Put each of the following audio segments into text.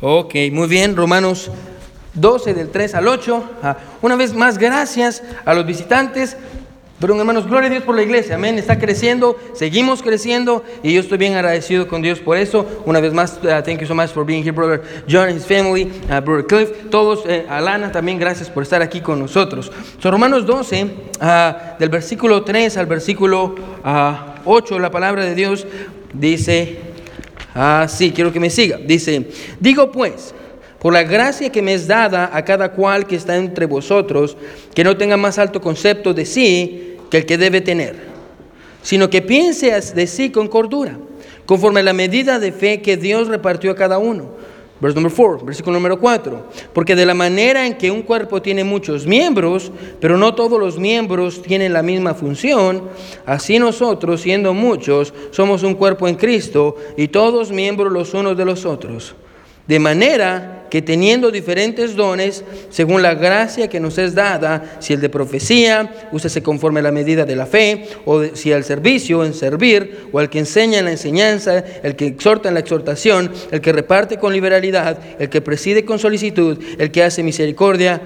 Ok, muy bien, Romanos 12 del 3 al 8. Ah, una vez más, gracias a los visitantes. Pero hermanos, gloria a Dios por la iglesia, amén. Está creciendo, seguimos creciendo y yo estoy bien agradecido con Dios por eso. Una vez más, uh, thank you so much for being here, brother John and his family, uh, brother Cliff, todos, eh, Alana también, gracias por estar aquí con nosotros. So, Romanos 12, uh, del versículo 3 al versículo 8, la palabra de Dios dice así, quiero que me siga. Dice, digo pues, por la gracia que me es dada a cada cual que está entre vosotros, que no tenga más alto concepto de sí que el que debe tener, sino que piense de sí con cordura, conforme a la medida de fe que Dios repartió a cada uno. Verse number 4, versículo número 4. Porque de la manera en que un cuerpo tiene muchos miembros, pero no todos los miembros tienen la misma función, así nosotros, siendo muchos, somos un cuerpo en Cristo y todos miembros los unos de los otros. De manera que teniendo diferentes dones, según la gracia que nos es dada, si el de profecía, úsese conforme a la medida de la fe, o si al servicio, en servir, o al que enseña en la enseñanza, el que exhorta en la exhortación, el que reparte con liberalidad, el que preside con solicitud, el que hace misericordia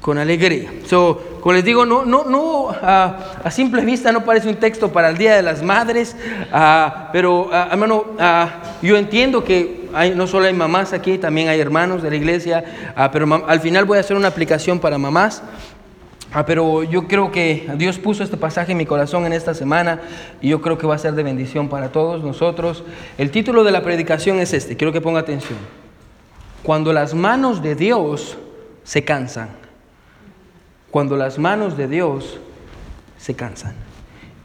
con alegría. So, como les digo, no, no, no, ah, a simple vista no parece un texto para el Día de las Madres, ah, pero ah, hermano, yo entiendo que no solo hay mamás aquí, también hay hermanos de la iglesia, pero al final voy a hacer una aplicación para mamás. pero yo creo que Dios puso este pasaje en mi corazón en esta semana y yo creo que va a ser de bendición para todos nosotros. El título de la predicación es este, quiero que ponga atención. Cuando las manos de Dios se cansan cuando las manos de Dios se cansan.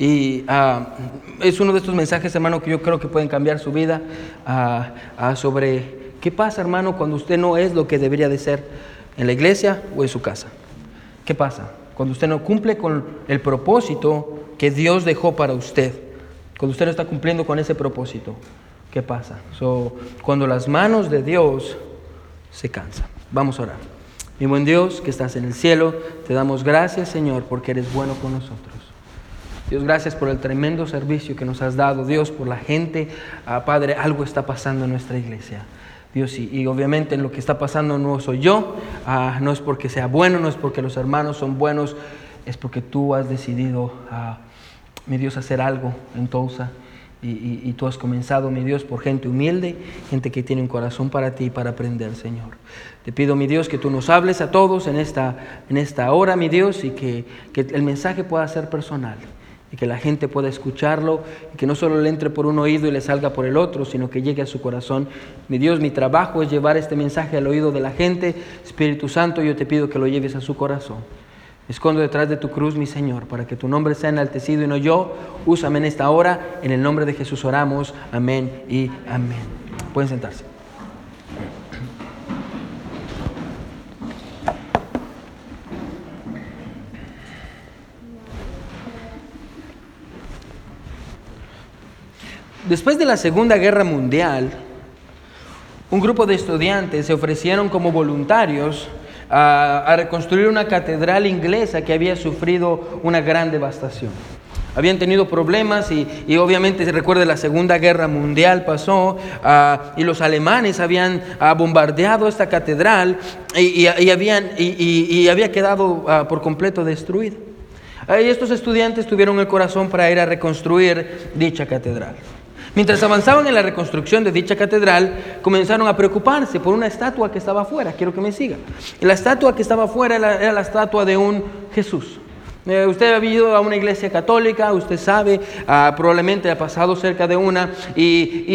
Y ah, es uno de estos mensajes, hermano, que yo creo que pueden cambiar su vida ah, ah, sobre qué pasa, hermano, cuando usted no es lo que debería de ser en la iglesia o en su casa. ¿Qué pasa? Cuando usted no cumple con el propósito que Dios dejó para usted. Cuando usted no está cumpliendo con ese propósito. ¿Qué pasa? cuando las manos de Dios se cansan. Vamos a orar. Mi buen Dios que estás en el cielo, te damos gracias Señor porque eres bueno con nosotros. Dios, gracias por el tremendo servicio que nos has dado. Dios, por la gente. Ah, Padre, algo está pasando en nuestra iglesia. Dios, y, obviamente en lo que está pasando no soy yo, ah, no es porque sea bueno, no es porque los hermanos son buenos, es porque tú has decidido, ah, mi Dios, hacer algo en Tulsa. Y, tú has comenzado, mi Dios, por gente humilde, gente que tiene un corazón para ti y para aprender, Señor. Te pido, mi Dios, que tú nos hables a todos en esta, en esta hora, mi Dios, y que el mensaje pueda ser personal y que la gente pueda escucharlo y que no solo le entre por un oído y le salga por el otro, sino que llegue a su corazón. Mi Dios, mi trabajo es llevar este mensaje al oído de la gente. Espíritu Santo, yo te pido que lo lleves a su corazón escondo detrás de tu cruz, mi Señor, para que tu nombre sea enaltecido y no yo. Úsame en esta hora. En el nombre de Jesús oramos. Amén y amén. Pueden sentarse. Después de la Segunda Guerra Mundial, un grupo de estudiantes se ofrecieron como voluntarios a, reconstruir una catedral inglesa que había sufrido una gran devastación. Habían tenido problemas y, obviamente se recuerda la Segunda Guerra Mundial pasó ah, y los alemanes habían ah, bombardeado esta catedral y, habían, y había quedado ah, por completo destruida. Y estos estudiantes tuvieron el corazón para ir a reconstruir dicha catedral. Mientras avanzaban en la reconstrucción de dicha catedral, comenzaron a preocuparse por una estatua que estaba afuera. Quiero que me siga. La estatua que estaba afuera era la estatua de un Jesús. Eh, usted ha ido a una iglesia católica, usted sabe, ah, probablemente ha pasado cerca de una, y,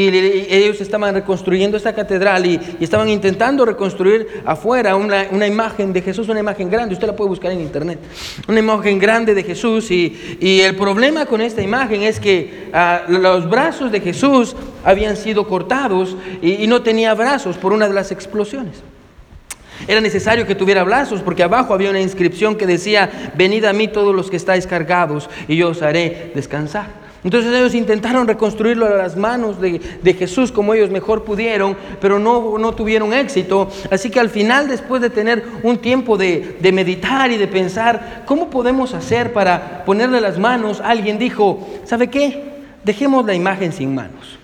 ellos estaban reconstruyendo esta catedral y, estaban intentando reconstruir afuera una, imagen de Jesús, una imagen grande, usted la puede buscar en internet, una imagen grande de Jesús, y, el problema con esta imagen es que ah, los brazos de Jesús habían sido cortados y no tenía brazos por una de las explosiones. Era necesario que tuviera brazos porque abajo había una inscripción que decía, venid a mí todos los que estáis cargados y yo os haré descansar. Entonces ellos intentaron reconstruirlo a las manos de, Jesús como ellos mejor pudieron, pero no, no, tuvieron éxito. Así que al final, después de tener un tiempo de, de meditar y de pensar, ¿cómo podemos hacer para ponerle las manos? Alguien dijo, ¿sabe qué? Dejemos la imagen sin manos.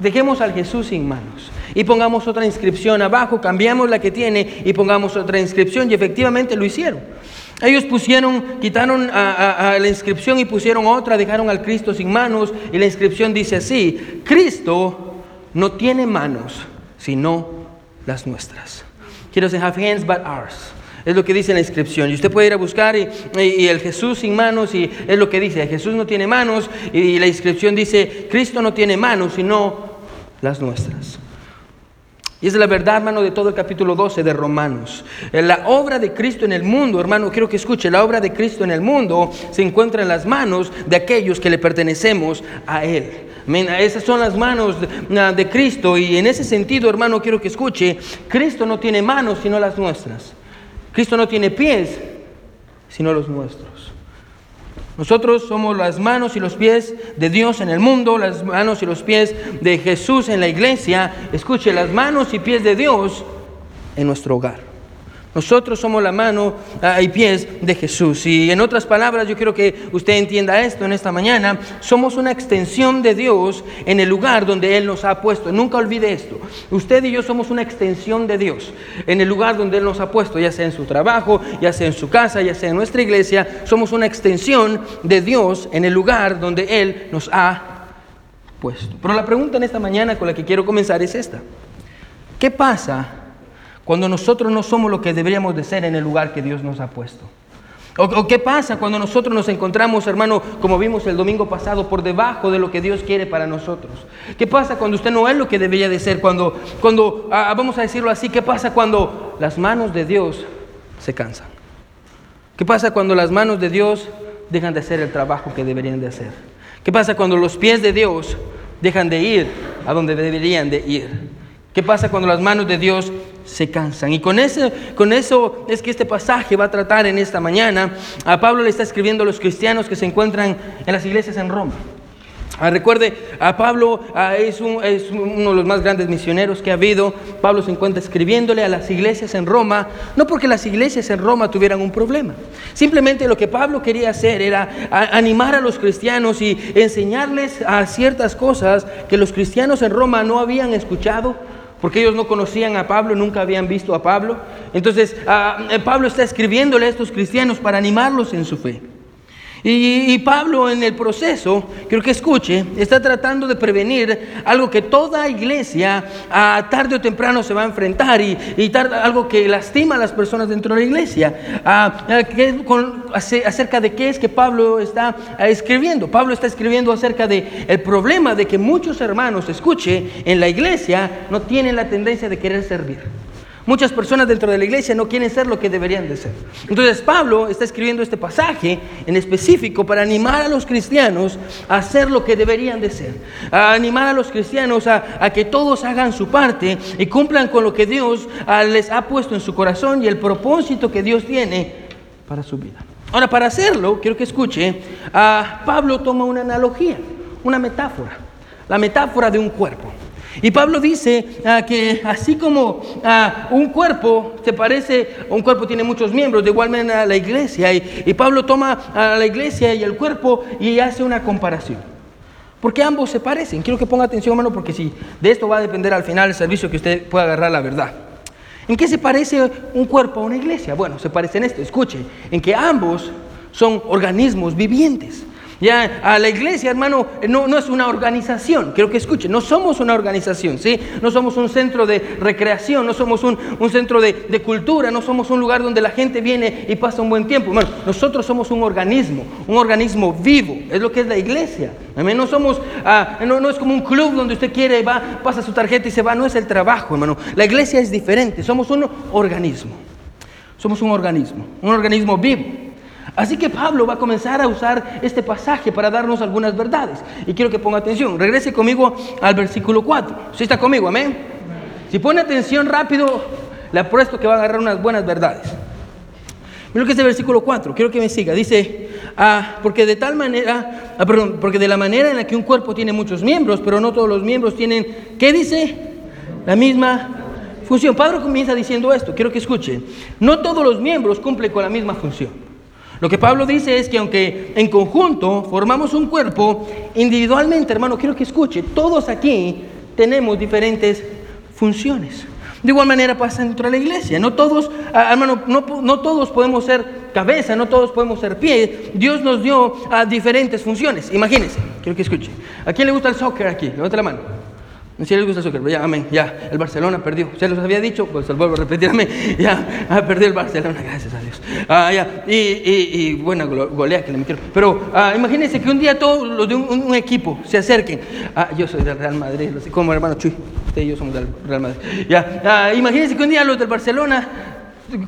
Dejemos al Jesús sin manos. Y pongamos otra inscripción abajo, cambiamos la que tiene y pongamos otra inscripción y efectivamente lo hicieron. Ellos pusieron, quitaron a, la inscripción y pusieron otra, dejaron al Cristo sin manos y la inscripción dice así, Cristo no tiene manos, sino las nuestras. Quiero decir, have hands but ours. Es lo que dice la inscripción. Y usted puede ir a buscar y, el Jesús sin manos y es lo que dice. Jesús no tiene manos y la inscripción dice, Cristo no tiene manos, sino las nuestras. Y es la verdad, hermano, de todo el capítulo 12 de Romanos. Eh, la obra de Cristo en el mundo, hermano, quiero que escuche, la obra de Cristo en el mundo se encuentra en las manos de aquellos que le pertenecemos a Él. Esas son las manos de Cristo y en ese sentido, hermano, quiero que escuche, Cristo no tiene manos sino las nuestras. Cristo no tiene pies sino los nuestros. Nosotros somos las manos y los pies de Dios en el mundo, las manos y los pies de Jesús en la iglesia. Escuche, las manos y pies de Dios en nuestro hogar. Nosotros somos la mano ah, y pies de Jesús. Y en otras palabras, yo quiero que usted entienda esto en esta mañana. Somos una extensión de Dios en el lugar donde Él nos ha puesto. Nunca olvide esto. Usted y yo somos una extensión de Dios en el lugar donde Él nos ha puesto, ya sea en su trabajo, ya sea en su casa, ya sea en nuestra iglesia. Somos una extensión de Dios en el lugar donde Él nos ha puesto. Pero la pregunta en esta mañana con la que quiero comenzar es esta. ¿Qué pasa? Cuando nosotros no somos lo que deberíamos de ser en el lugar que Dios nos ha puesto? ¿O, qué pasa cuando nosotros nos encontramos, hermano, como vimos el domingo pasado, por debajo de lo que Dios quiere para nosotros? ¿Qué pasa cuando usted no es lo que debería de ser? Cuando, cuando ah, vamos a decirlo así, ¿qué pasa cuando las manos de Dios se cansan? ¿Qué pasa cuando las manos de Dios dejan de hacer el trabajo que deberían de hacer? ¿Qué pasa cuando los pies de Dios dejan de ir a donde deberían de ir? ¿Qué pasa cuando las manos de Dios se cansan? Y con, ese, con eso es que este pasaje va a tratar en esta mañana. A Pablo le está escribiendo a los cristianos que se encuentran en las iglesias en Roma. Ah, recuerde, a Pablo ah, es, uno de los más grandes misioneros que ha habido. Pablo se encuentra escribiéndole a las iglesias en Roma, no porque las iglesias en Roma tuvieran un problema. Simplemente lo que Pablo quería hacer era animar a los cristianos y enseñarles a ciertas cosas que los cristianos en Roma no habían escuchado porque ellos no conocían a Pablo, nunca habían visto a Pablo. Entonces, ah, eh, Pablo está escribiéndole a estos cristianos para animarlos en su fe. Y, Pablo en el proceso, creo que escuche, está tratando de prevenir algo que toda iglesia a tarde o temprano se va a enfrentar y, algo que lastima a las personas dentro de la iglesia. acerca de qué es que Pablo está escribiendo. Pablo está escribiendo acerca del el problema de que muchos hermanos, escuche, en la iglesia no tienen la tendencia de querer servir. Muchas personas dentro de la iglesia no quieren ser lo que deberían de ser. Entonces Pablo está escribiendo este pasaje en específico para animar a los cristianos a hacer lo que deberían de ser. A animar a los cristianos a, que todos hagan su parte y cumplan con lo que Dios ah, les ha puesto en su corazón y el propósito que Dios tiene para su vida. Ahora, para hacerlo, quiero que escuche, a Pablo toma una analogía, una metáfora, la metáfora de un cuerpo. Y Pablo dice ah, que así como ah, un cuerpo se parece, un cuerpo tiene muchos miembros, de igual manera la iglesia, y, Pablo toma a la iglesia y el cuerpo y hace una comparación. Porque ambos se parecen. Quiero que ponga atención, hermano, porque si de esto va a depender al final el servicio que usted pueda agarrar la verdad. ¿En qué se parece un cuerpo a una iglesia? Bueno, se parece en esto, escuche, en que ambos son organismos vivientes. Ya a la iglesia, hermano, no, no, es una organización, quiero que escuchen, no somos una organización, ¿sí? No somos un centro de recreación, no somos un, centro de, cultura, no somos un lugar donde la gente viene y pasa un buen tiempo. Nosotros somos un organismo, un organismo vivo, es lo que es la iglesia. No somos, ah, no, no es como un club donde usted quiere, va, pasa su tarjeta y se va, no es el trabajo, hermano. La iglesia es diferente, somos un organismo, somos un organismo, un organismo vivo. Así que Pablo va a comenzar a usar este pasaje para darnos algunas verdades. Y quiero que ponga atención. Regrese conmigo al versículo 4. ¿Sí está conmigo? Amén. Si pone atención rápido, le apuesto que va a agarrar unas buenas verdades. Mira lo que es el versículo 4. Quiero que me siga. Dice, ah, porque de tal manera, ah, perdón, porque de la manera en la que un cuerpo tiene muchos miembros, pero no todos los miembros tienen, ¿qué dice? La misma función. Pablo comienza diciendo esto. Quiero que escuchen. No todos los miembros cumplen con la misma función. Lo que Pablo dice es que aunque en conjunto formamos un cuerpo, individualmente, hermano, quiero que escuche, todos aquí tenemos diferentes funciones. De igual manera pasa dentro de la iglesia. No todos, ah, hermano, no, no, todos podemos ser cabeza, no todos podemos ser pie. Dios nos dio a diferentes funciones. Imagínense, quiero que escuche. ¿A quién le gusta el soccer aquí? Levanta la mano. Si les gusta el soccer, ya, amén, ya, el Barcelona perdió. Se los había dicho, pues vuelvo a repetir, amén, ya, ah, perdió el Barcelona, gracias a Dios. Ah, ya, y, y, y buena golea que le metieron. Pero ah, imagínense que un día todos los de un, equipo se acerquen. Ah, yo soy del Real Madrid, como hermano Chuy, usted y yo somos del Real Madrid. Ya, ah, imagínense que un día los del Barcelona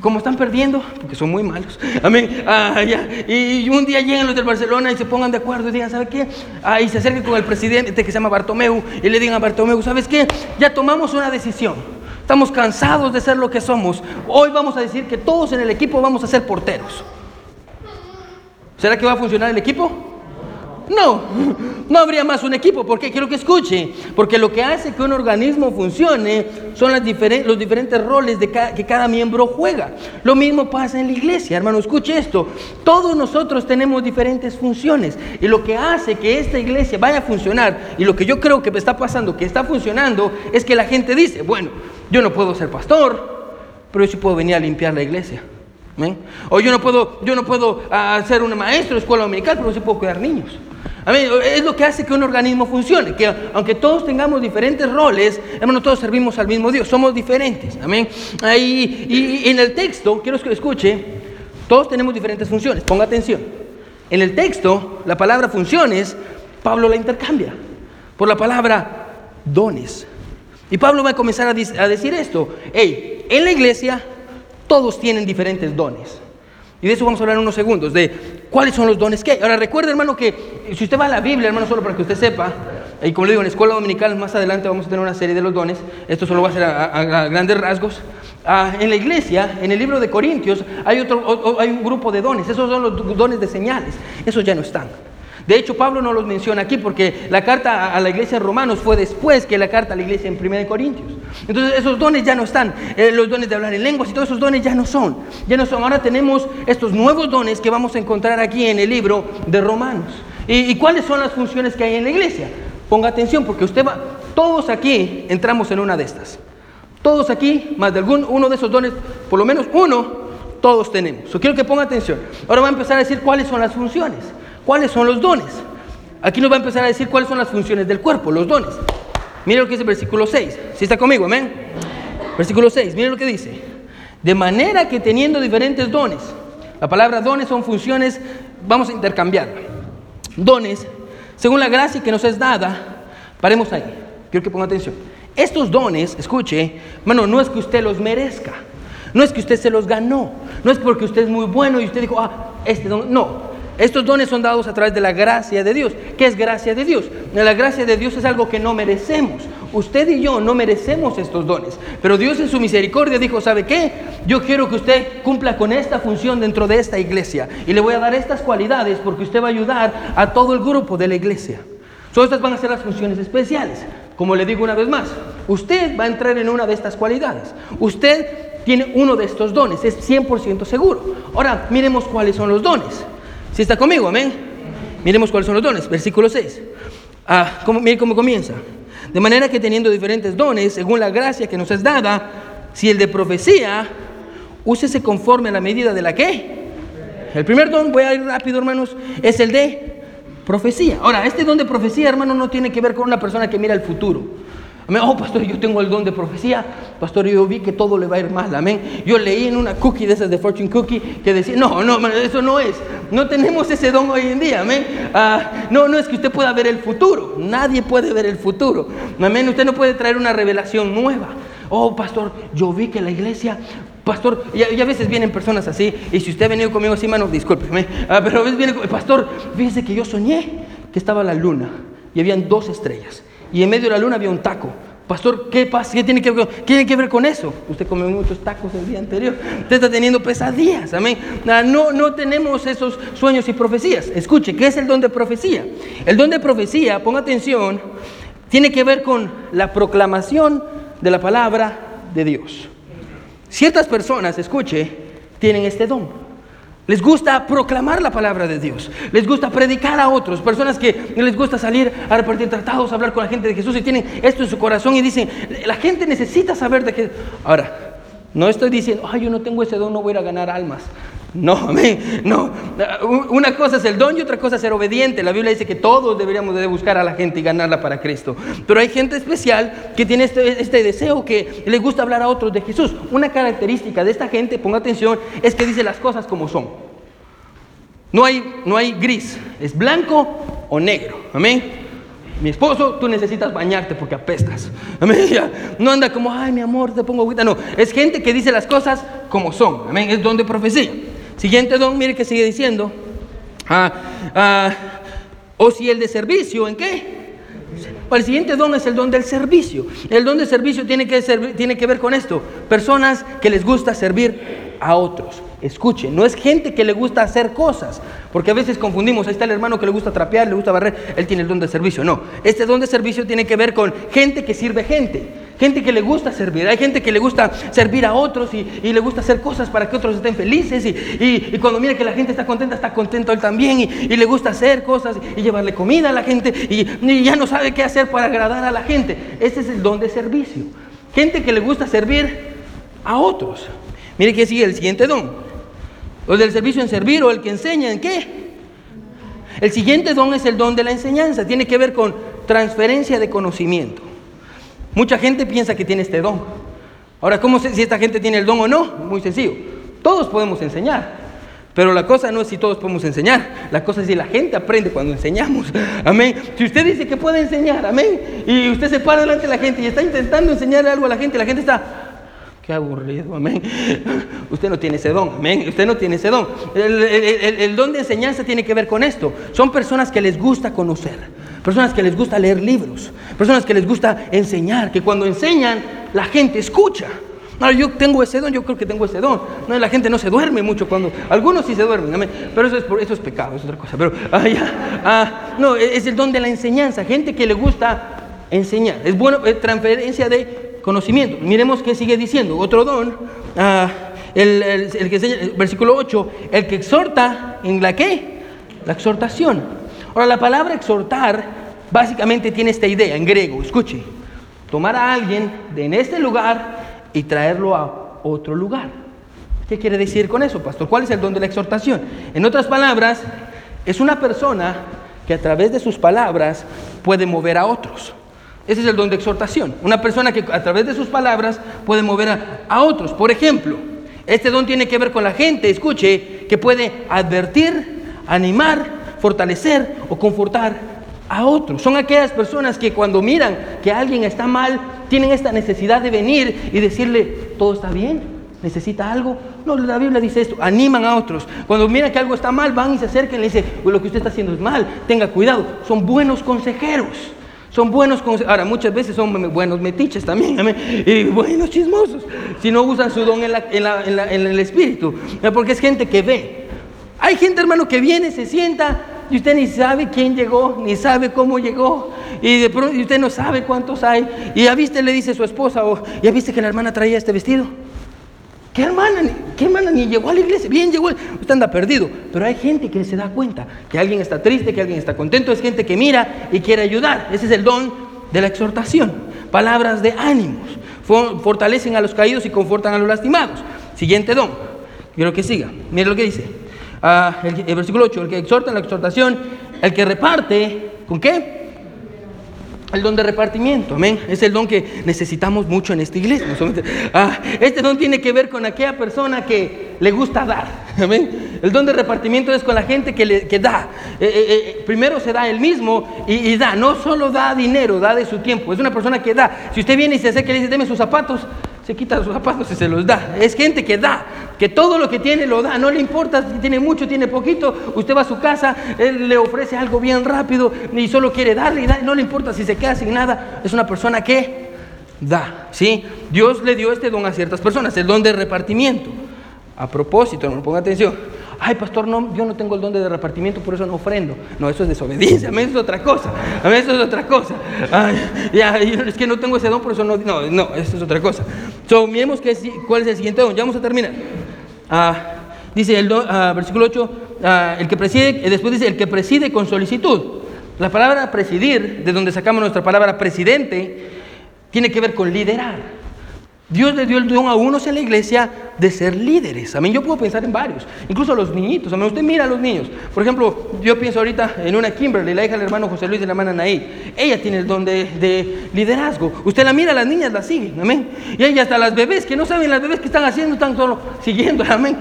como están perdiendo, porque son muy malos. Amén. Ah, y un día llegan los del Barcelona y se pongan de acuerdo y digan, ¿sabe qué? Ah, y se acerquen con el presidente que se llama Bartomeu y le digan a Bartomeu, ¿sabes qué? Ya tomamos una decisión. Estamos cansados de ser lo que somos. Hoy vamos a decir que todos en el equipo vamos a ser porteros. ¿Será que va a funcionar el equipo? No, no habría más un equipo. porque Quiero que escuche. Porque lo que hace que un organismo funcione son las los diferentes roles que cada miembro juega. Lo mismo pasa en la iglesia, hermano. Escuche esto. Todos nosotros tenemos diferentes funciones. Y lo que hace que esta iglesia vaya a funcionar, y lo que yo creo que está pasando, que está funcionando, es que la gente dice, bueno, yo no puedo ser pastor, pero yo sí puedo venir a limpiar la iglesia. O yo no puedo, yo no puedo ah, ser un maestro de escuela dominical, pero sí puedo cuidar niños. Es lo que hace que un organismo funcione, que aunque todos tengamos diferentes roles, hermano, todos servimos al mismo Dios, somos diferentes. Amén. y en el texto, quiero que escuche, todos tenemos diferentes funciones, ponga atención. En el texto, la palabra funciones, Pablo la intercambia por la palabra dones. Y Pablo va a comenzar a, decir esto, hey, en la iglesia todos tienen diferentes dones. Y de eso vamos a hablar en unos segundos, de cuáles son los dones que hay. Ahora recuerde, hermano, que si usted va a la Biblia, hermano, solo para que usted sepa, y como le digo, en la escuela dominical más adelante vamos a tener una serie de los dones, esto solo va a ser a, grandes rasgos. Ah, en la iglesia, en el libro de Corintios, hay, otro, hay un grupo de dones, esos son los dones de señales, esos ya no están. De hecho, Pablo no los menciona aquí porque la carta a la iglesia de Romanos fue después que la carta a la iglesia en 1 Corintios. Entonces, esos dones ya no están. Eh, los dones de hablar en lenguas y todos esos dones ya no son. Ya no son. Ahora tenemos estos nuevos dones que vamos a encontrar aquí en el libro de Romanos. ¿Y, cuáles son las funciones que hay en la iglesia? Ponga atención porque usted va. Todos aquí entramos en una de estas. Todos aquí, más de algún uno de esos dones, por lo menos uno, todos tenemos. Yo quiero que ponga atención. Ahora va a empezar a decir cuáles son las funciones. ¿Cuáles son los dones? Aquí nos va a empezar a decir cuáles son las funciones del cuerpo, los dones. Mire lo que dice el versículo 6. Si está conmigo, amén. Versículo 6, mire lo que dice. De manera que teniendo diferentes dones, la palabra dones son funciones, vamos a intercambiar. Dones, según la gracia que nos es dada, paremos ahí. Quiero que ponga atención. Estos dones, escuche, hermano, no es que usted los merezca. No es que usted se los ganó. No es porque usted es muy bueno y usted dijo, ah, este don. No, estos dones son dados a través de la gracia de Dios. ¿Qué es gracia de Dios? La gracia de Dios es algo que no merecemos. Usted y yo no merecemos estos dones. Pero Dios en su misericordia dijo, ¿sabe qué? Yo quiero que usted cumpla con esta función dentro de esta iglesia. Y le voy a dar estas cualidades porque usted va a ayudar a todo el grupo de la iglesia. Solo estas van a ser las funciones especiales. Como le digo una vez más, usted va a entrar en una de estas cualidades. Usted tiene uno de estos dones, es 100% seguro. Ahora, miremos cuáles son los dones. Si está conmigo, amén. Miremos cuáles son los dones. Versículo 6. Ah, cómo, mire cómo comienza. De manera que teniendo diferentes dones, según la gracia que nos es dada, si el de profecía, úsese conforme a la medida de la que. El primer don, voy a ir rápido, hermanos, es el de profecía. Ahora, este don de profecía, hermano, no tiene que ver con una persona que mira el futuro. Oh, pastor, yo tengo el don de profecía. Pastor, yo vi que todo le va a ir mal. Amén. Yo leí en una cookie de esas de Fortune Cookie que decía, no, no, eso no es. No tenemos ese don hoy en día. Amén. Ah, no, no es que usted pueda ver el futuro. Nadie puede ver el futuro. Amén. Usted no puede traer una revelación nueva. Oh, pastor, yo vi que la iglesia Pastor, y, a veces vienen personas así, y si usted ha venido conmigo así, mano, discúlpeme, ah, pero a veces viene, pastor, fíjese que yo soñé que estaba la luna y habían dos estrellas y en medio de la luna había un taco. Pastor, ¿qué pasa? ¿Qué tiene que, ver, tiene que ver con eso? Usted comió muchos tacos el día anterior. Usted está teniendo pesadillas. Amén. Ah, no, no tenemos esos sueños y profecías. Escuche, ¿qué es el don de profecía? El don de profecía, ponga atención, tiene que ver con la proclamación de la palabra de Dios. Ciertas personas, escuche, tienen este don. Les gusta proclamar la palabra de Dios. Les gusta predicar a otros. Personas que les gusta salir a repartir tratados, a hablar con la gente de Jesús y tienen esto en su corazón y dicen, la gente necesita saber de qué. Ahora, no estoy diciendo, ay, yo no tengo ese don, no voy a ganar almas. No, amén. No. Una cosa es el don y otra cosa es ser obediente. La Biblia dice que todos deberíamos de buscar a la gente y ganarla para Cristo. Pero hay gente especial que tiene este, este, deseo que le gusta hablar a otros de Jesús. Una característica de esta gente, ponga atención, es que dice las cosas como son. No hay, no hay gris, es blanco o negro. Amén. Mi esposo, tú necesitas bañarte porque apestas. Amén. No anda como, ay, mi amor, te pongo agüita. No, es gente que dice las cosas como son. Amén. Es don de profecía. Siguiente don, mire que sigue diciendo. Ah, ah, o si el de servicio, ¿en qué? El siguiente don es el don del servicio. El don del servicio tiene que, tiene que ver con esto. Personas que les gusta servir a otros. Escuchen, no es gente que le gusta hacer cosas, porque a veces confundimos, ahí está el hermano que le gusta trapear, le gusta barrer, él tiene el don de servicio. No, este don de servicio tiene que ver con gente que sirve gente, gente que le gusta servir. Hay gente que le gusta servir a otros y, le gusta hacer cosas para que otros estén felices y, cuando mira que la gente está contenta, está contento él también y, le gusta hacer cosas y llevarle comida a la gente y ya no sabe qué hacer para agradar a la gente. Ese es el don de servicio. Gente que le gusta servir a otros. Mire que sigue el siguiente don. O del servicio en servir o el que enseña en qué. El siguiente don es el don de la enseñanza. Tiene que ver con transferencia de conocimiento. Mucha gente piensa que tiene este don. Ahora, ¿cómo sé si esta gente tiene el don o no? Muy sencillo. Todos podemos enseñar. Pero la cosa no es si todos podemos enseñar, la cosa es si la gente aprende cuando enseñamos. Amén. Si usted dice que puede enseñar, amén, y usted se para delante de la gente y está intentando enseñar algo a la gente, la gente está, Qué aburrido, amén. Usted no tiene ese don, amén. Usted no tiene ese don. El, don de enseñanza tiene que ver con esto. Son personas que les gusta conocer, personas que les gusta leer libros, personas que les gusta enseñar, que cuando enseñan la gente escucha. No, yo tengo ese don, yo creo que tengo ese don. No, la gente no se duerme mucho cuando. Algunos sí se duermen. Pero eso es, eso es pecado, es otra cosa. Pero, ah, ah, no, es el don de la enseñanza. Gente que le gusta enseñar. Es bueno, es transferencia de conocimiento. Miremos qué sigue diciendo. Otro don, ah, el, que enseña, versículo 8, el que exhorta en la qué? La exhortación. Ahora, la palabra exhortar básicamente tiene esta idea en griego. Escuche, tomar a alguien de en este lugar y traerlo a otro lugar. ¿Qué quiere decir con eso, pastor? ¿Cuál es el don de la exhortación? En otras palabras, es una persona que a través de sus palabras puede mover a otros. Ese es el don de exhortación. Una persona que a través de sus palabras puede mover a, otros. Por ejemplo, este don tiene que ver con la gente, escuche, que puede advertir, animar, fortalecer o confortar a otros. Son aquellas personas que cuando miran que alguien está mal, tienen esta necesidad de venir y decirle, todo está bien, necesita algo. No, la Biblia dice esto, animan a otros. Cuando miran que algo está mal, van y se acercan y le dicen, lo que usted está haciendo es mal, tenga cuidado. Son buenos consejeros. Son buenos, ahora muchas veces son buenos metiches también, y buenos chismosos, si no usan su don en, el espíritu, porque es gente que ve. Hay gente, hermano, que viene, se sienta y usted ni sabe quién llegó, ni sabe cómo llegó, y de pronto usted no sabe cuántos hay, y ya viste, le dice su esposa, o ya viste que la hermana traía este vestido. ¿Qué hermana? ¿Qué hermana? Ni llegó a la iglesia. Bien llegó. Usted anda perdido. Pero hay gente que se da cuenta que alguien está triste, que alguien está contento. Es gente que mira y quiere ayudar. Ese es el don de la exhortación. Palabras de ánimos. Fortalecen a los caídos y confortan a los lastimados. Siguiente don. Quiero que siga. Mire lo que dice. Ah, el, versículo 8. El que exhorta en la exhortación. El que reparte. ¿Con qué? El don de repartimiento, amén. Es el don que necesitamos mucho en esta iglesia. Ah, este don tiene que ver con aquella persona que le gusta dar, amén. El don de repartimiento es con la gente que, le, que da. Eh, eh, eh, primero se da él mismo y, da. No solo da dinero, da de su tiempo. Es una persona que da. Si usted viene y se acerca y le dice, deme sus zapatos, se quita sus zapatos y se los da. Es gente que da, que todo lo que tiene lo da. No le importa si tiene mucho, tiene poquito. Usted va a su casa, él le ofrece algo bien rápido y solo quiere darle y No le importa si se queda sin nada. Es una persona que da. ¿sí? Dios le dio este don a ciertas personas, el don de repartimiento. A propósito, no ponga atención ay pastor, no, yo no tengo el don de repartimiento, por eso no ofrendo. No, eso es desobediencia, a mí eso es otra cosa, a mí eso es otra cosa. Es que no tengo ese don, por eso no, no, no, eso es otra cosa. So, miremos que, cuál es el siguiente don, ya vamos a terminar. Ah, Dice el ah, versículo 8, ah, el que preside, eh, después dice el que preside con solicitud. La palabra presidir, de donde sacamos nuestra palabra presidente, tiene que ver con liderar. Dios le dio el don a unos en la iglesia de ser líderes. Amén. Yo puedo pensar en varios, incluso a los niñitos. Amén. Usted mira a los niños. Por ejemplo, yo pienso ahorita en una Kimberly, la hija del hermano José Luis de la hermana. Ella tiene el don de, de liderazgo. Usted la mira, las niñas la siguen. Amén. Y hay hasta las bebés que no saben las bebés que están haciendo, están solo siguiendo. Amén.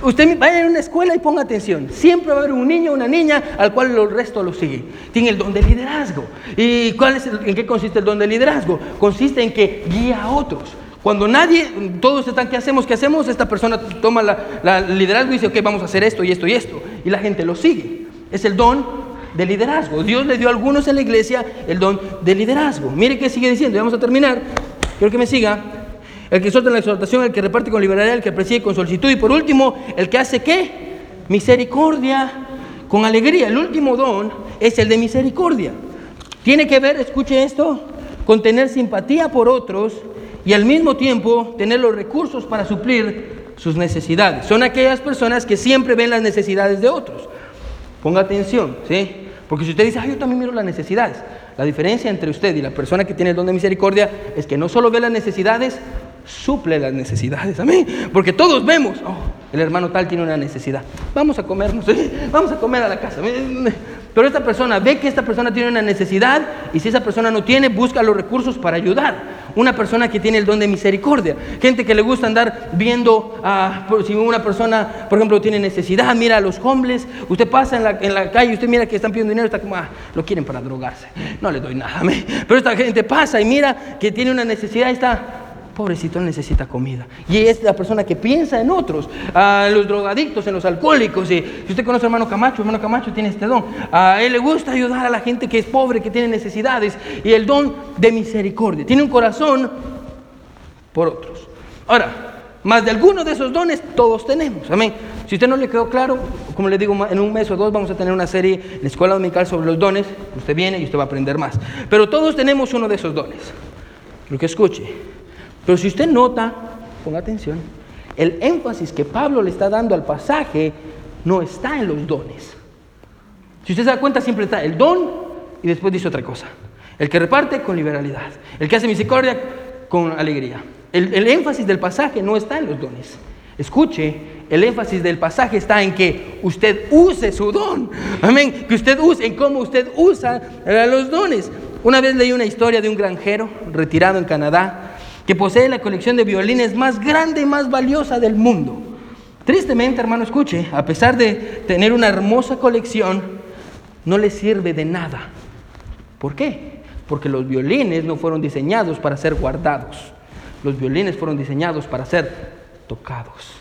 Usted vaya a una escuela y ponga atención. Siempre va a haber un niño o una niña al cual el resto lo sigue. Tiene el don de liderazgo. ¿Y cuál es el- en qué consiste el don de liderazgo? Consiste en que guía a otros. Cuando nadie, todos están, ¿qué hacemos? ¿Qué hacemos? Esta persona toma la, la- liderazgo y dice, ok, vamos a hacer esto y esto y esto. Y la gente lo sigue. Es el don de liderazgo. Dios le dio a algunos en la iglesia el don de liderazgo. Mire qué sigue diciendo. Vamos a terminar. Quiero que me siga. El que en la exhortación, el que reparte con liberalidad, el que preside con solicitud. Y por último, el que hace qué? Misericordia con alegría. El último don es el de misericordia. Tiene que ver, escuche esto, con tener simpatía por otros y al mismo tiempo tener los recursos para suplir sus necesidades. Son aquellas personas que siempre ven las necesidades de otros. Ponga atención, ¿sí? Porque si usted dice, ah, yo también miro las necesidades, la diferencia entre usted y la persona que tiene el don de misericordia es que no solo ve las necesidades, suple las necesidades. Amén. Porque todos vemos, oh, el hermano tal tiene una necesidad. Vamos a comernos, ¿sí? vamos a comer a la casa. Pero esta persona ve que esta persona tiene una necesidad y si esa persona no tiene, busca los recursos para ayudar. Una persona que tiene el don de misericordia. Gente que le gusta andar viendo, ah, si una persona, por ejemplo, tiene necesidad, mira a los homeless. Usted pasa en la, en la calle, usted mira que están pidiendo dinero, está como, ah, lo quieren para drogarse. No le doy nada. Pero esta gente pasa y mira que tiene una necesidad, está pobrecito, él necesita comida. Y es la persona que piensa en otros, a los drogadictos, en los alcohólicos. Y si usted conoce a hermano Camacho, hermano Camacho tiene este don. A él le gusta ayudar a la gente que es pobre, que tiene necesidades. Y el don de misericordia. Tiene un corazón por otros. Ahora, más de alguno de esos dones todos tenemos. Amén. Si usted no le quedó claro, como le digo, en un mes o dos vamos a tener una serie en la escuela dominical sobre los dones. Usted viene y usted va a aprender más. Pero todos tenemos uno de esos dones. Lo que escuche. Pero si usted nota, ponga atención, el énfasis que Pablo le está dando al pasaje no está en los dones. Si usted se da cuenta, siempre está el don y después dice otra cosa. El que reparte con liberalidad. El que hace misericordia con alegría. El, el énfasis del pasaje no está en los dones. Escuche, el énfasis del pasaje está en que usted use su don. Amén. Que usted use, en cómo usted usa eh, los dones. Una vez leí una historia de un granjero retirado en Canadá que posee la colección de violines más grande y más valiosa del mundo. Tristemente, hermano, escuche, a pesar de tener una hermosa colección, no le sirve de nada. ¿Por qué? Porque los violines no fueron diseñados para ser guardados. Los violines fueron diseñados para ser tocados.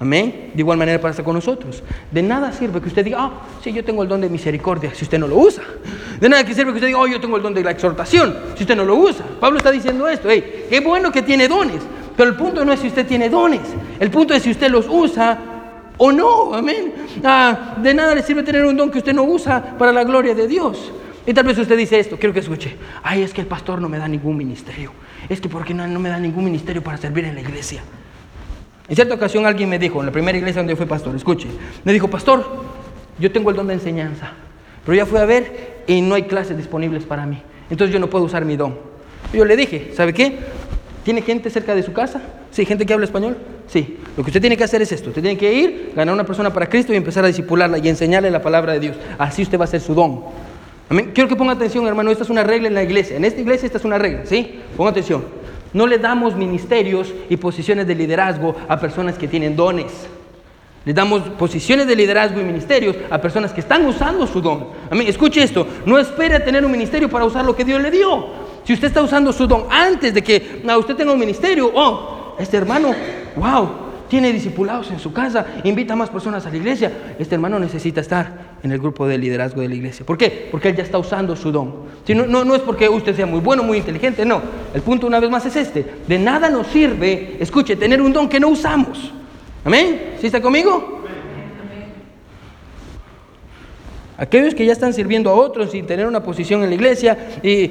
Amén. De igual manera pasa con nosotros. De nada sirve que usted diga, ah, sí, yo tengo el don de misericordia, si usted no lo usa. De nada que sirve que usted diga, oh, yo tengo el don de la exhortación, si usted no lo usa. Pablo está diciendo esto, hey, qué bueno que tiene dones, pero el punto no es si usted tiene dones, el punto es si usted los usa o no. Amén. Ah, de nada le sirve tener un don que usted no usa para la gloria de Dios. Y tal vez usted dice esto, quiero que escuche, ay, es que el pastor no me da ningún ministerio, es que porque no, no me da ningún ministerio para servir en la iglesia. En cierta ocasión alguien me dijo, en la primera iglesia donde yo fui pastor, escuche, me dijo, pastor, yo tengo el don de enseñanza, pero ya fui a ver y no hay clases disponibles para mí, entonces yo no puedo usar mi don. Yo le dije, ¿sabe qué? ¿Tiene gente cerca de su casa? Sí, gente que habla español. Sí, lo que usted tiene que hacer es esto, usted tiene que ir, ganar una persona para Cristo y empezar a disipularla y enseñarle la palabra de Dios. Así usted va a hacer su don. Amén. Quiero que ponga atención, hermano, esta es una regla en la iglesia. En esta iglesia esta es una regla, ¿sí? Ponga atención. No le damos ministerios y posiciones de liderazgo a personas que tienen dones. Le damos posiciones de liderazgo y ministerios a personas que están usando su don. Escuche esto. No espere tener un ministerio para usar lo que Dios le dio. Si usted está usando su don antes de que no, usted tenga un ministerio, oh, este hermano, wow, tiene discipulados en su casa, invita a más personas a la iglesia. Este hermano necesita estar en el grupo de liderazgo de la iglesia. ¿Por qué? Porque él ya está usando su don. Si no, no, no es porque usted sea muy bueno, muy inteligente, no. El punto una vez más es este. De nada nos sirve, escuche, tener un don que no usamos. ¿Amén? ¿Sí está conmigo? Aquellos que ya están sirviendo a otros sin tener una posición en la iglesia, y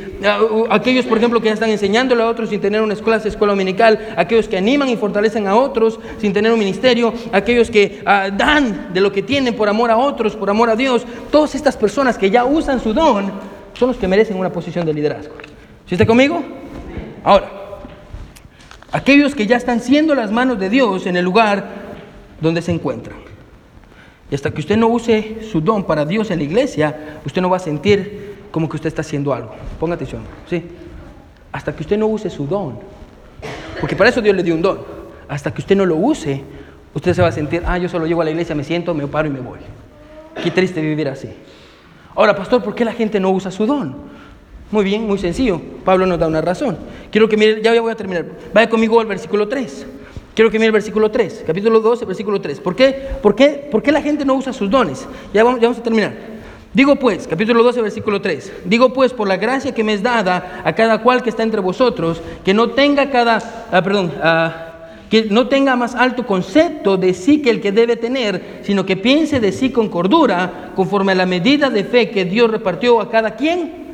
aquellos, por ejemplo, que ya están enseñándole a otros sin tener una escuela, escuela dominical, aquellos que animan y fortalecen a otros sin tener un ministerio, aquellos que ah, dan de lo que tienen por amor a otros, por amor a Dios, todas estas personas que ya usan su don son los que merecen una posición de liderazgo. ¿Sí está conmigo? Ahora, aquellos que ya están siendo las manos de Dios en el lugar donde se encuentran. Y hasta que usted no use su don para Dios en la iglesia, usted no va a sentir como que usted está haciendo algo. Ponga atención, ¿sí? Hasta que usted no use su don. Porque para eso Dios le dio un don. Hasta que usted no lo use, usted se va a sentir, ah, yo solo llego a la iglesia, me siento, me paro y me voy. Qué triste vivir así. Ahora, pastor, ¿por qué la gente no usa su don? Muy bien, muy sencillo. Pablo nos da una razón. Quiero que mire, ya voy a terminar. Vaya conmigo al versículo 3. Quiero que mire el versículo 3, capítulo 12, versículo 3. ¿Por qué? ¿Por qué, ¿Por qué la gente no usa sus dones? Ya vamos, ya vamos a terminar. Digo pues, capítulo 12, versículo 3. Digo pues, por la gracia que me es dada a cada cual que está entre vosotros, que no tenga cada, ah, perdón, ah, que no tenga más alto concepto de sí que el que debe tener, sino que piense de sí con cordura, conforme a la medida de fe que Dios repartió a cada quien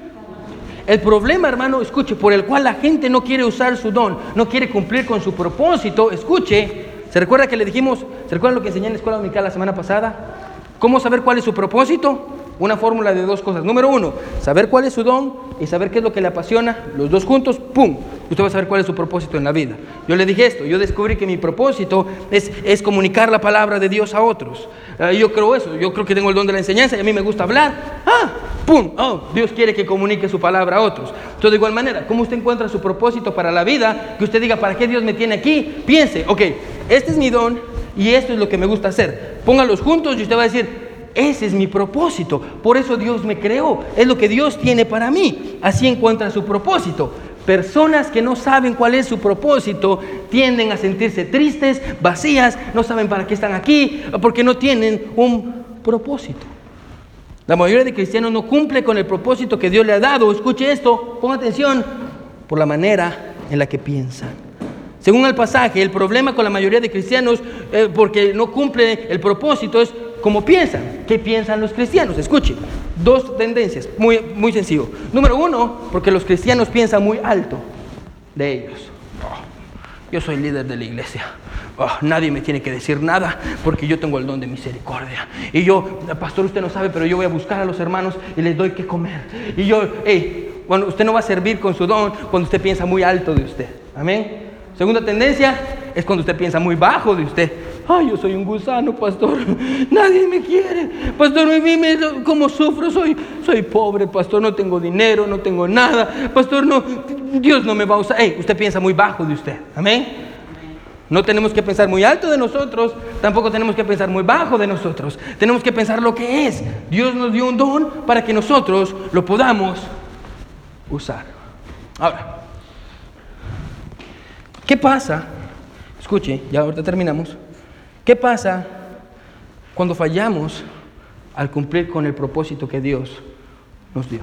el problema, hermano, escuche, por el cual la gente no quiere usar su don, no quiere cumplir con su propósito, escuche, ¿se recuerda que le dijimos, se recuerda lo que enseñé en la escuela dominical la semana pasada? ¿Cómo saber cuál es su propósito? Una fórmula de dos cosas. Número uno, saber cuál es su don y saber qué es lo que le apasiona. Los dos juntos, ¡pum! Usted va a saber cuál es su propósito en la vida. Yo le dije esto, yo descubrí que mi propósito es, es comunicar la palabra de Dios a otros. Eh, yo creo eso, yo creo que tengo el don de la enseñanza y a mí me gusta hablar. ¡Ah! ¡Pum! Oh, Dios quiere que comunique su palabra a otros. Entonces, de igual manera, ¿cómo usted encuentra su propósito para la vida? Que usted diga, ¿para qué Dios me tiene aquí? Piense, ok, este es mi don y esto es lo que me gusta hacer. Póngalos juntos y usted va a decir, ese es mi propósito. Por eso Dios me creó. Es lo que Dios tiene para mí. Así encuentra su propósito. Personas que no saben cuál es su propósito tienden a sentirse tristes, vacías, no saben para qué están aquí, porque no tienen un propósito. La mayoría de cristianos no cumple con el propósito que Dios le ha dado. Escuche esto, ponga atención, por la manera en la que piensan. Según el pasaje, el problema con la mayoría de cristianos, eh, porque no cumple el propósito, es como piensan. ¿Qué piensan los cristianos? Escuche, dos tendencias, muy, muy sencillo. Número uno, porque los cristianos piensan muy alto de ellos. Oh, yo soy líder de la iglesia. Oh, nadie me tiene que decir nada porque yo tengo el don de misericordia. Y yo, pastor, usted no sabe, pero yo voy a buscar a los hermanos y les doy que comer. Y yo, hey, cuando usted no va a servir con su don cuando usted piensa muy alto de usted. Amén. Segunda tendencia es cuando usted piensa muy bajo de usted. Ay, yo soy un gusano, pastor. Nadie me quiere. Pastor, mí cómo sufro. Soy, soy pobre, pastor. No tengo dinero, no tengo nada. Pastor, no, Dios no me va a usar. Hey, usted piensa muy bajo de usted. Amén. No tenemos que pensar muy alto de nosotros, tampoco tenemos que pensar muy bajo de nosotros. Tenemos que pensar lo que es. Dios nos dio un don para que nosotros lo podamos usar. Ahora, ¿qué pasa? Escuche, ya ahorita terminamos. ¿Qué pasa cuando fallamos al cumplir con el propósito que Dios nos dio?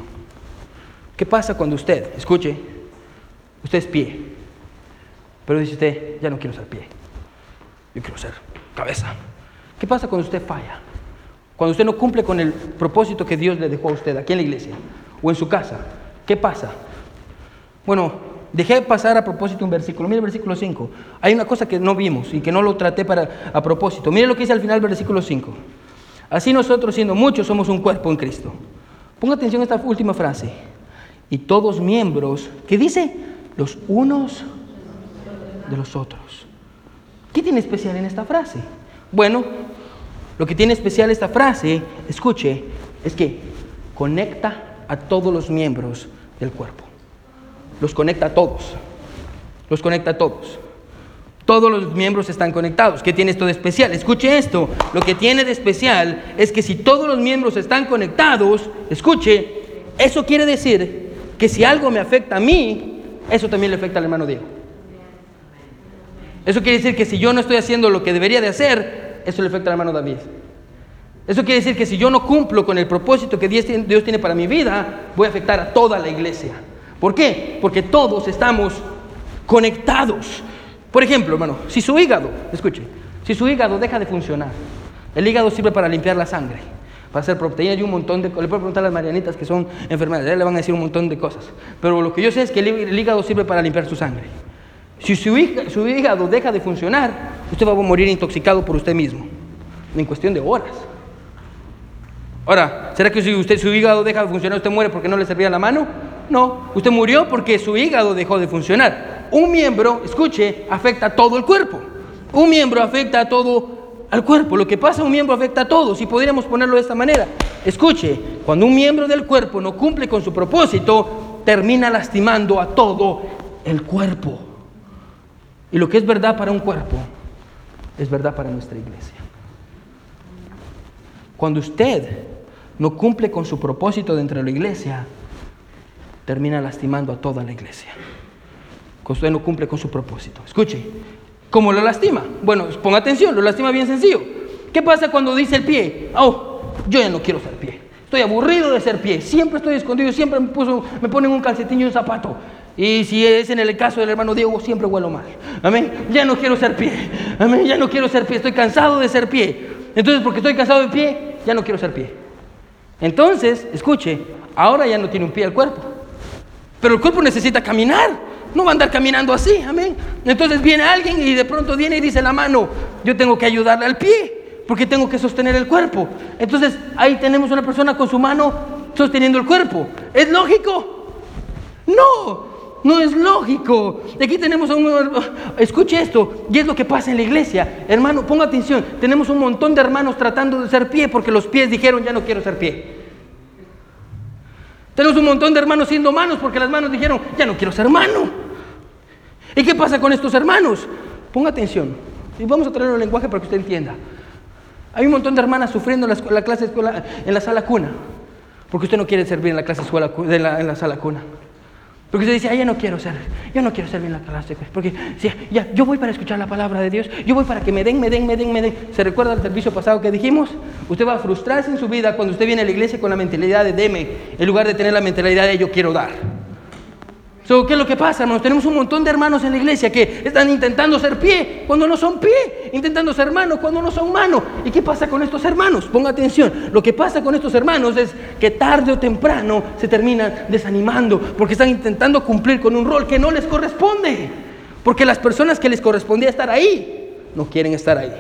¿Qué pasa cuando usted, escuche, usted es pie, pero dice usted, ya no quiero ser pie, yo quiero ser cabeza? ¿Qué pasa cuando usted falla? Cuando usted no cumple con el propósito que Dios le dejó a usted aquí en la iglesia o en su casa, ¿qué pasa? Bueno, Dejé pasar a propósito un versículo. Mire el versículo 5. Hay una cosa que no vimos y que no lo traté para, a propósito. Mire lo que dice al final del versículo 5. Así nosotros, siendo muchos, somos un cuerpo en Cristo. Ponga atención a esta última frase. Y todos miembros, ¿qué dice? Los unos de los otros. ¿Qué tiene especial en esta frase? Bueno, lo que tiene especial esta frase, escuche, es que conecta a todos los miembros del cuerpo los conecta a todos. Los conecta a todos. Todos los miembros están conectados. ¿Qué tiene esto de especial? Escuche esto. Lo que tiene de especial es que si todos los miembros están conectados, escuche, eso quiere decir que si algo me afecta a mí, eso también le afecta al hermano Diego. Eso quiere decir que si yo no estoy haciendo lo que debería de hacer, eso le afecta al hermano David. Eso quiere decir que si yo no cumplo con el propósito que Dios tiene para mi vida, voy a afectar a toda la iglesia. ¿Por qué? Porque todos estamos conectados. Por ejemplo, hermano, si su hígado, escuche, si su hígado deja de funcionar, el hígado sirve para limpiar la sangre. para hacer proteína y un montón de. Le puedo preguntar a las marianitas que son enfermedades, le van a decir un montón de cosas. Pero lo que yo sé es que el hígado sirve para limpiar su sangre. Si su, hígado deja de funcionar, usted va a morir intoxicado por usted mismo, en cuestión de horas. Ahora, ¿será que si usted, su hígado deja de funcionar, usted muere porque no le servía la mano? No, usted murió porque su hígado dejó de funcionar. Un miembro, escuche, afecta a todo el cuerpo. Un miembro afecta a todo al cuerpo. Lo que pasa a un miembro afecta a todos. Si podríamos ponerlo de esta manera. Escuche, cuando un miembro del cuerpo no cumple con su propósito, termina lastimando a todo el cuerpo. Y lo que es verdad para un cuerpo, es verdad para nuestra iglesia. Cuando usted no cumple con su propósito dentro de la iglesia, termina lastimando a toda la iglesia. Usted no cumple con su propósito. Escuche, ¿cómo lo lastima? Bueno, ponga atención, lo lastima bien sencillo. ¿Qué pasa cuando dice el pie? Oh, yo ya no quiero ser pie. Estoy aburrido de ser pie. Siempre estoy escondido, siempre me, puso, me ponen un calcetín y un zapato. Y si es en el caso del hermano Diego, siempre huelo mal. Amén. Ya no quiero ser pie. Amén. Ya no quiero ser pie. Estoy cansado de ser pie. Entonces, porque estoy cansado de pie, ya no quiero ser pie. Entonces, escuche, ahora ya no tiene un pie el cuerpo. Pero el cuerpo necesita caminar. No va a andar caminando así. Amén. Entonces viene alguien y de pronto viene y dice la mano, yo tengo que ayudarle al pie. Porque tengo que sostener el cuerpo. Entonces ahí tenemos una persona con su mano sosteniendo el cuerpo. ¿Es lógico? No, no es lógico. Aquí tenemos a un... Escuche esto, y es lo que pasa en la iglesia. Hermano, ponga atención. Tenemos un montón de hermanos tratando de ser pie porque los pies dijeron, ya no quiero ser pie. Tenemos un montón de hermanos siendo manos porque las manos dijeron, ya no quiero ser mano. ¿Y qué pasa con estos hermanos? Ponga atención. Y vamos a traer un lenguaje para que usted entienda. Hay un montón de hermanas sufriendo en la, clase escuela, en la sala cuna. Porque usted no quiere servir en la clase escuela, en la sala cuna. Porque usted dice, ah, ya no quiero ser, yo no quiero ser bien la clase. Porque ya, yo voy para escuchar la palabra de Dios, yo voy para que me den, me den, me den, me den. ¿Se recuerda el servicio pasado que dijimos? Usted va a frustrarse en su vida cuando usted viene a la iglesia con la mentalidad de deme, en lugar de tener la mentalidad de yo quiero dar. ¿Qué es lo que pasa, hermanos? Tenemos un montón de hermanos en la iglesia que están intentando ser pie cuando no son pie, intentando ser mano cuando no son mano. ¿Y qué pasa con estos hermanos? Ponga atención. Lo que pasa con estos hermanos es que tarde o temprano se terminan desanimando porque están intentando cumplir con un rol que no les corresponde. Porque las personas que les correspondía estar ahí no quieren estar ahí.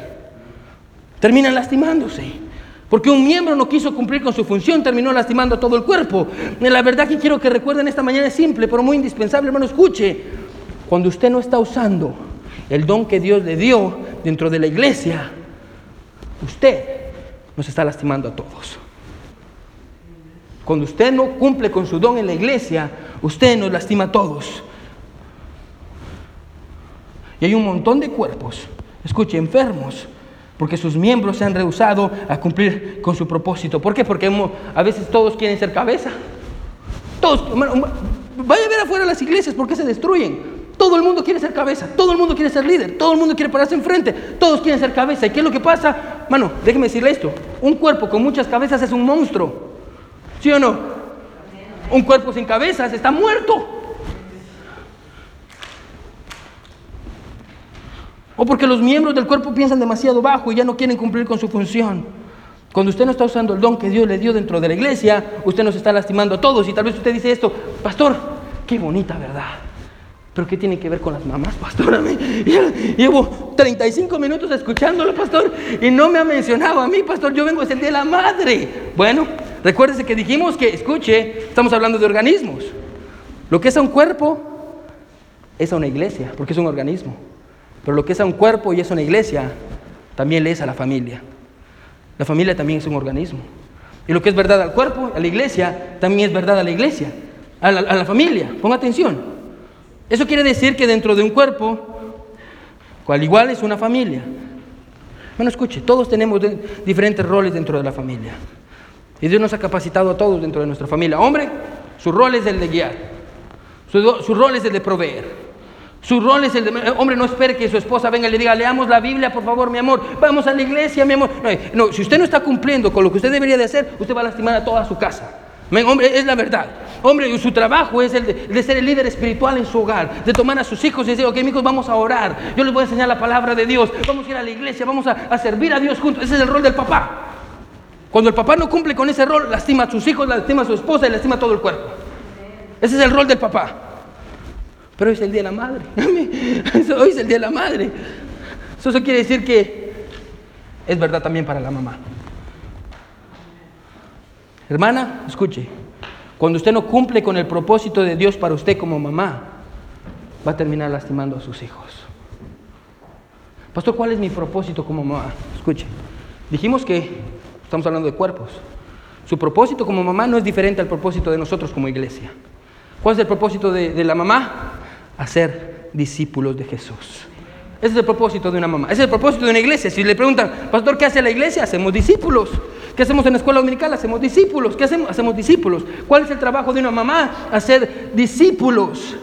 Terminan lastimándose. Porque un miembro no quiso cumplir con su función, terminó lastimando a todo el cuerpo. La verdad que quiero que recuerden esta mañana es simple, pero muy indispensable, hermano, escuche. Cuando usted no está usando el don que Dios le dio dentro de la iglesia, usted nos está lastimando a todos. Cuando usted no cumple con su don en la iglesia, usted nos lastima a todos. Y hay un montón de cuerpos, escuche, enfermos, porque sus miembros se han rehusado a cumplir con su propósito. ¿Por qué? Porque a veces todos quieren ser cabeza. Todos, vaya a ver afuera las iglesias, ¿por qué se destruyen? Todo el mundo quiere ser cabeza, todo el mundo quiere ser líder, todo el mundo quiere pararse enfrente, todos quieren ser cabeza. ¿Y qué es lo que pasa? Mano, déjeme decirle esto, un cuerpo con muchas cabezas es un monstruo. ¿Sí o no? Un cuerpo sin cabezas está muerto. O porque los miembros del cuerpo piensan demasiado bajo y ya no quieren cumplir con su función. Cuando usted no está usando el don que Dios le dio dentro de la iglesia, usted nos está lastimando a todos. Y tal vez usted dice esto, pastor, qué bonita verdad. Pero ¿qué tiene que ver con las mamás, pastor? Llevo 35 minutos escuchándolo, pastor, y no me ha mencionado a mí, pastor. Yo vengo a ser de la madre. Bueno, recuérdese que dijimos que, escuche, estamos hablando de organismos. Lo que es a un cuerpo es a una iglesia, porque es un organismo. Pero lo que es a un cuerpo y es una iglesia, también le es a la familia. La familia también es un organismo. Y lo que es verdad al cuerpo, a la iglesia, también es verdad a la iglesia, a la, familia. Ponga atención. Eso quiere decir que dentro de un cuerpo, cual igual es una familia. Bueno, escuche, todos tenemos diferentes roles dentro de la familia. Y Dios nos ha capacitado a todos dentro de nuestra familia. Hombre, su rol es el de guiar. Su, su rol es el de proveer. Su rol es el de, eh, hombre, no espere que su esposa venga y le diga, leamos la Biblia, por favor, mi amor, vamos a la iglesia, mi amor. No, si usted no está cumpliendo con lo que usted debería de hacer, usted va a lastimar a toda su casa. Hombre, es la verdad. Hombre, su trabajo es el de, ser el líder espiritual en su hogar, de tomar a sus hijos y decir, ok, hijos, vamos a orar. Yo les voy a enseñar la palabra de Dios. Vamos a ir a la iglesia, vamos a, a servir a Dios juntos. Ese es el rol del papá. Cuando el papá no cumple con ese rol, lastima a sus hijos, lastima a su esposa y lastima a todo el cuerpo. Ese es el rol del papá. Pero hoy es el Día de la Madre. Hoy es el Día de la Madre. Eso quiere decir que es verdad también para la mamá. Hermana, escuche, cuando usted no cumple con el propósito de Dios para usted como mamá, va a terminar lastimando a sus hijos. Pastor, ¿cuál es mi propósito como mamá? Escuche, dijimos que estamos hablando de cuerpos. Su propósito como mamá no es diferente al propósito de nosotros como iglesia. ¿Cuál es el propósito de, la mamá? Hacer discípulos de Jesús. Ese es el propósito de una mamá. Ese es el propósito de una iglesia. Si le preguntan, pastor, ¿qué hace la iglesia? Hacemos discípulos. ¿Qué hacemos en la escuela dominical? Hacemos discípulos. ¿Qué hacemos? Hacemos discípulos. ¿Cuál es el trabajo de una mamá? Hacer discípulos.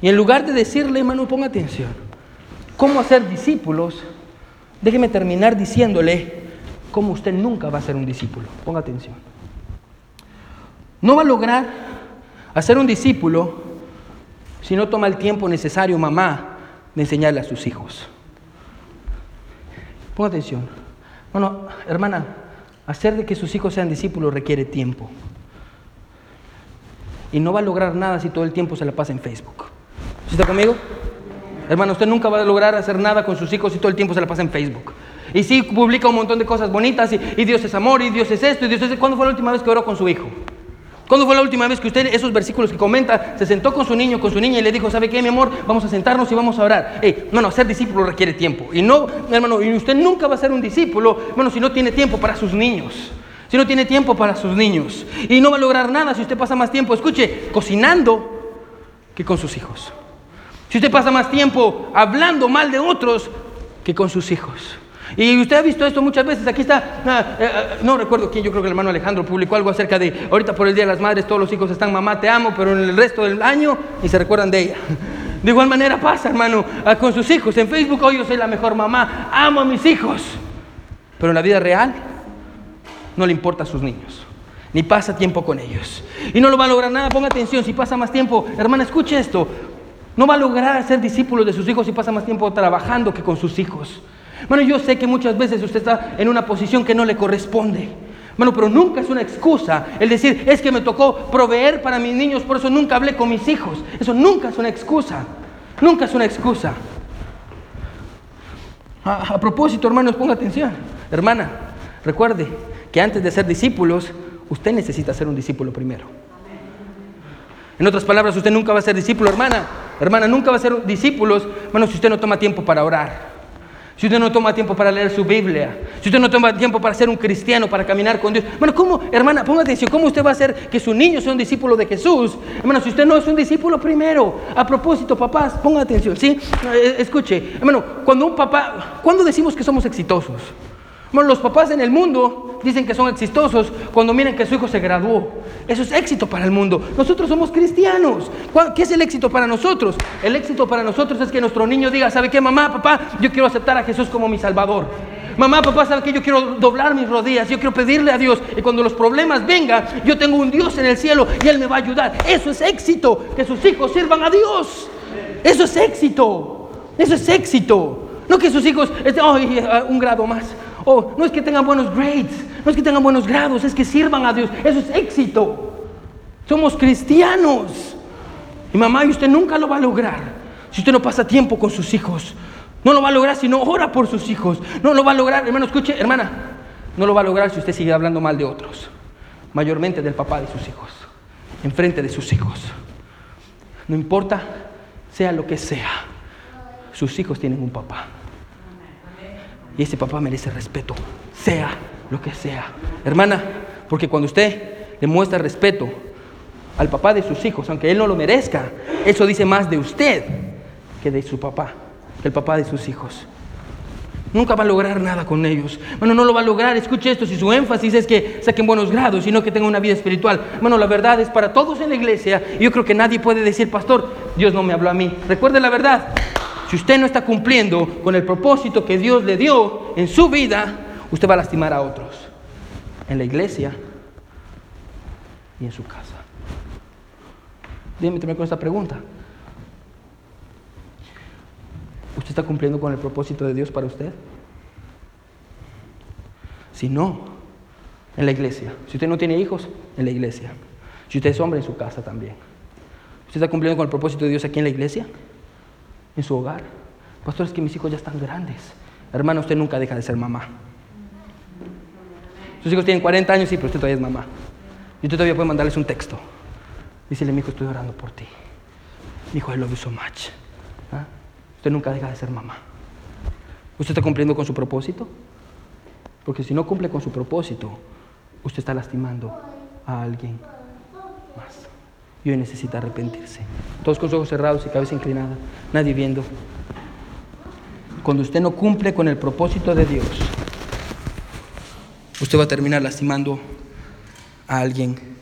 Y en lugar de decirle, hermano, ponga atención, ¿cómo hacer discípulos? Déjeme terminar diciéndole cómo usted nunca va a ser un discípulo. Ponga atención. No va a lograr hacer un discípulo si no toma el tiempo necesario, mamá, de enseñarle a sus hijos. Ponga atención. Bueno, hermana, hacer de que sus hijos sean discípulos requiere tiempo. Y no va a lograr nada si todo el tiempo se la pasa en Facebook. ¿Está conmigo? Hermano, usted nunca va a lograr hacer nada con sus hijos si todo el tiempo se la pasa en Facebook. Y sí, publica un montón de cosas bonitas y, Dios es amor y Dios es esto y Dios es... ¿Cuándo fue la última vez que oró con su hijo? ¿Cuándo fue la última vez que usted, esos versículos que comenta, se sentó con su niño, con su niña y le dijo, ¿sabe qué, mi amor? Vamos a sentarnos y vamos a orar. No, no, ser discípulo requiere tiempo. Y no, hermano, y usted nunca va a ser un discípulo, bueno, si no tiene tiempo para sus niños. Si no tiene tiempo para sus niños. Y no va a lograr nada si usted pasa más tiempo, escuche, cocinando que con sus hijos. Si usted pasa más tiempo hablando mal de otros que con sus hijos. Y usted ha visto esto muchas veces. Aquí está, ah, eh, eh, no recuerdo quién, yo creo que el hermano Alejandro publicó algo acerca de, ahorita por el Día de las Madres todos los hijos están, mamá, te amo, pero en el resto del año ni se recuerdan de ella. De igual manera pasa, hermano, ah, con sus hijos. En Facebook, hoy yo soy la mejor mamá, amo a mis hijos. Pero en la vida real no le importa a sus niños, ni pasa tiempo con ellos. Y no lo va a lograr nada, ponga atención, si pasa más tiempo, hermana, escuche esto, no va a lograr ser discípulo de sus hijos si pasa más tiempo trabajando que con sus hijos. Bueno, yo sé que muchas veces usted está en una posición que no le corresponde. Bueno, pero nunca es una excusa el decir, es que me tocó proveer para mis niños, por eso nunca hablé con mis hijos. Eso nunca es una excusa. Nunca es una excusa. A, a propósito, hermanos, ponga atención. Hermana, recuerde que antes de ser discípulos, usted necesita ser un discípulo primero. En otras palabras, usted nunca va a ser discípulo, hermana. Hermana, nunca va a ser discípulos, bueno, si usted no toma tiempo para orar si usted no toma tiempo para leer su Biblia, si usted no toma tiempo para ser un cristiano, para caminar con Dios. Bueno, ¿cómo, hermana, ponga atención, cómo usted va a hacer que su niño sea un discípulo de Jesús? Hermano, si usted no es un discípulo primero. A propósito, papás, ponga atención, ¿sí? Eh, escuche, hermano, cuando un papá, ¿cuándo decimos que somos exitosos? Los papás en el mundo dicen que son exitosos cuando miran que su hijo se graduó. Eso es éxito para el mundo. Nosotros somos cristianos. ¿Qué es el éxito para nosotros? El éxito para nosotros es que nuestro niño diga, ¿sabe qué, mamá, papá? Yo quiero aceptar a Jesús como mi Salvador. Mamá, papá, ¿sabe qué? Yo quiero doblar mis rodillas, yo quiero pedirle a Dios. Y cuando los problemas vengan, yo tengo un Dios en el cielo y Él me va a ayudar. Eso es éxito, que sus hijos sirvan a Dios. Eso es éxito. Eso es éxito. No que sus hijos estén, un grado más. Oh, no es que tengan buenos grades, no es que tengan buenos grados, es que sirvan a Dios. Eso es éxito. Somos cristianos. Y mamá, y usted nunca lo va a lograr si usted no pasa tiempo con sus hijos. No lo va a lograr si no ora por sus hijos. No lo va a lograr, hermano, escuche, hermana. No lo va a lograr si usted sigue hablando mal de otros. Mayormente del papá de sus hijos. Enfrente de sus hijos. No importa, sea lo que sea. Sus hijos tienen un papá. Y ese papá merece respeto, sea lo que sea. Hermana, porque cuando usted demuestra respeto al papá de sus hijos, aunque él no lo merezca, eso dice más de usted que de su papá, que el papá de sus hijos. Nunca va a lograr nada con ellos. Bueno, no lo va a lograr. Escuche esto, si su énfasis es que saquen buenos grados, sino que tengan una vida espiritual. Bueno, la verdad es para todos en la iglesia. Yo creo que nadie puede decir, pastor, Dios no me habló a mí. Recuerde la verdad. Si usted no está cumpliendo con el propósito que Dios le dio en su vida, usted va a lastimar a otros. En la iglesia y en su casa. Dígame con esta pregunta. ¿Usted está cumpliendo con el propósito de Dios para usted? Si no, en la iglesia. Si usted no tiene hijos, en la iglesia. Si usted es hombre, en su casa también. ¿Usted está cumpliendo con el propósito de Dios aquí en la iglesia? ¿En su hogar? Pastor, es que mis hijos ya están grandes. Hermano, usted nunca deja de ser mamá. Sus hijos tienen 40 años, sí, pero usted todavía es mamá. Y usted todavía puede mandarles un texto. Dícele, mi hijo, estoy orando por ti. Mi hijo, I love you so much. ¿Ah? Usted nunca deja de ser mamá. ¿Usted está cumpliendo con su propósito? Porque si no cumple con su propósito, usted está lastimando a alguien. Y hoy necesita arrepentirse. Todos con los ojos cerrados y cabeza inclinada, nadie viendo. Cuando usted no cumple con el propósito de Dios, usted va a terminar lastimando a alguien